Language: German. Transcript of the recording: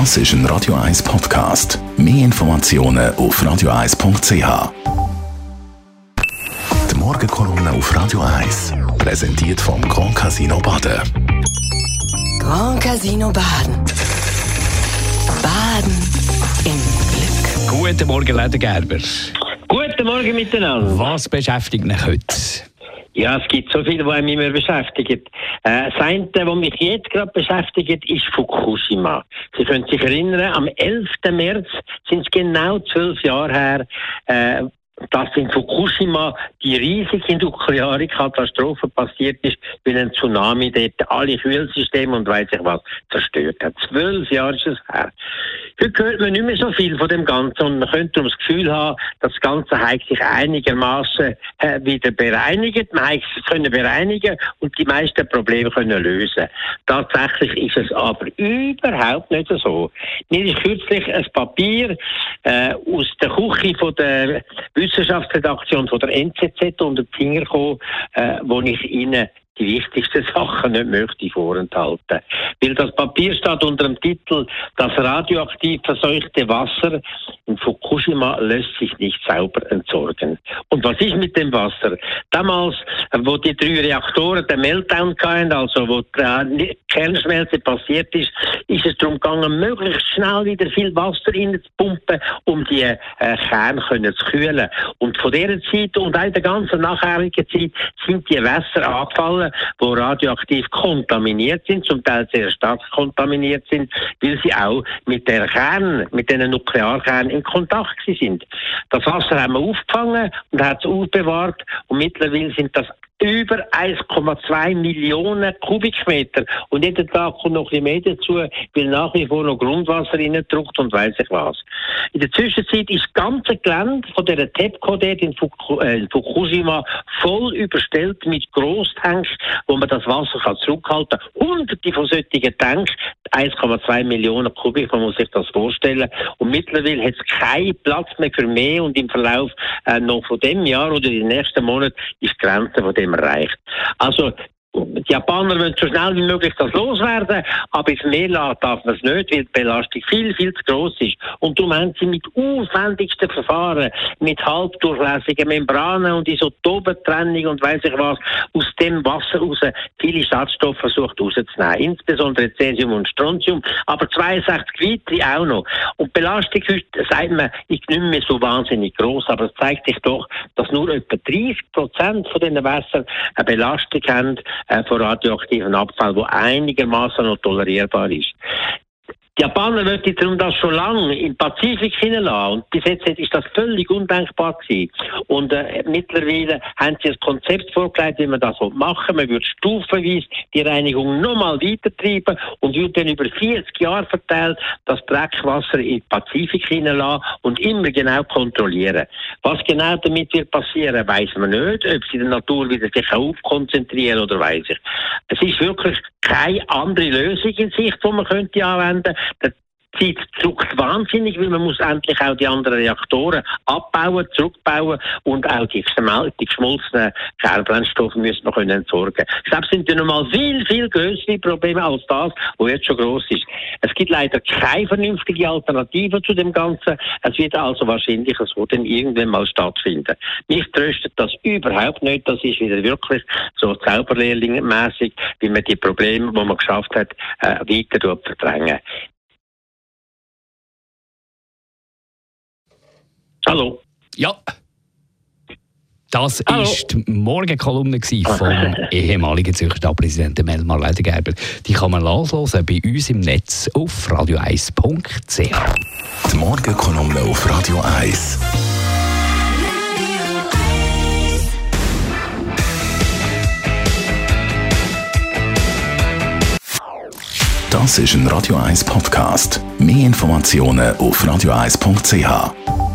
Das ist ein Radio 1 Podcast. Mehr Informationen auf radio1.ch. Die Morgenkolumne auf Radio 1 präsentiert vom Grand Casino Baden. Grand Casino Baden. Baden im Glück. Guten Morgen, Leder Gerber. Guten Morgen miteinander. Was beschäftigt mich heute? Ja, es gibt so viele, die mich immer beschäftigen. Äh, das eine, was mich jetzt gerade beschäftigt, ist Fukushima. Sie können sich erinnern, am 11. März sind es genau zwölf Jahre her, äh, dass in Fukushima die riesige nukleare Katastrophe passiert ist, weil ein Tsunami dort alle Kühlsysteme und weiß ich was zerstört hat. Zwölf Jahre ist es her. Heute hört man nicht mehr so viel von dem Ganzen und man könnte das Gefühl haben, dass das Ganze sich einigermaßen äh, wieder bereinigt. Man hat es können bereinigen und die meisten Probleme können lösen. Tatsächlich ist es aber überhaupt nicht so. Mir ist kürzlich ein Papier äh, aus der Küche von der Wissenschaftsredaktion von der NZZ unter die Finger gekommen, äh, wo ich Ihnen die wichtigsten Sachen nicht möchte vorenthalten. Weil das Papier steht unter dem Titel Das radioaktiv verseuchte Wasser in Fukushima lässt sich nicht sauber entsorgen. Und was ist mit dem Wasser? Damals, wo die drei Reaktoren den Meltdown hatten, also wo die Kernschmelze passiert ist, ist es darum gegangen, möglichst schnell wieder viel Wasser reinzupumpen, um die äh, zu kühlen. Und von dieser Zeit und auch der ganzen nachherigen Zeit sind die Wässer angefallen die radioaktiv kontaminiert sind, zum Teil sehr stark kontaminiert sind, weil sie auch mit der Kern, mit den Nuklearkernen in Kontakt sind. Das Wasser haben wir aufgefangen und hat es aufbewahrt und mittlerweile sind das über 1,2 Millionen Kubikmeter. Und jeden Tag kommt noch ein bisschen mehr dazu, weil nach wie vor noch Grundwasser reindruckt und weiß ich was. In der Zwischenzeit ist das ganze Gelände von der TEPCO dort äh, in Fukushima voll überstellt mit Grosstanks, wo man das Wasser kann zurückhalten kann. Hunderte von solchen Tanks, 1,2 Millionen Kubik, man muss sich das vorstellen. Und mittlerweile hat es keinen Platz mehr für mehr und im Verlauf äh, noch von dem Jahr oder in den nächsten Monaten ist die Grenze von dem erreicht. Also die Japaner wollen so schnell wie möglich das loswerden, aber ins Meer lassen darf man es nicht, weil die Belastung viel, viel zu gross ist. Und darum haben sie mit aufwendigsten Verfahren, mit halbdurchlässigen Membranen und Isotopentrennung und weiss ich was, aus dem Wasser raus viele Schadstoffe versucht rauszunehmen. Insbesondere Cäsium und Strontium, aber 62 weitere auch noch. Und die Belastung heute, sagt man, ist nicht mehr so wahnsinnig gross, aber es zeigt sich doch, dass nur etwa 30 Prozent von diesen Wässern eine Belastung haben, von radioaktiven Abfall, wo einigermaßen noch tolerierbar ist. Die Japaner wollten das schon lange im Pazifik hineinlassen. Und bis jetzt ist das völlig undenkbar gewesen. Und äh, mittlerweile haben sie ein Konzept vorgelegt, wie man das machen will. Man würde stufenweise die Reinigung nochmal weitertreiben und würde dann über 40 Jahre verteilt das Dreckwasser in den Pazifik hineinlassen und immer genau kontrollieren. Was genau damit wird passieren, weiß man nicht. Ob sie in der Natur wieder sich aufkonzentrieren oder weiß ich. Es ist wirklich keine andere Lösung in Sicht, die man könnte anwenden könnte. Zeit zuckt wahnsinnig, weil man muss endlich auch die anderen Reaktoren abbauen, zurückbauen und auch die, geschmolzenen Kernbrennstoffe müssen wir entsorgen. Ich glaube, es sind ja nochmal viel, viel größere Probleme als das, was jetzt schon groß ist. Es gibt leider keine vernünftige Alternative zu dem Ganzen. Es wird also wahrscheinlich so dann irgendwann mal stattfinden. Mich tröstet das überhaupt nicht. Das ist wieder wirklich so Zauberlehrling-mäßig, wie man die Probleme, die man geschafft hat, äh, weiter verdrängen. Hallo. Ja. Das war die Morgenkolumne vom ehemaligen Zürcher Stadtpräsidenten Melmar Ledergerber. Die kann man nachlesen bei uns im Netz auf radio1.ch. Die Morgenkolumne auf Radio 1. Das ist ein Radio 1 Podcast. Mehr Informationen auf radio1.ch.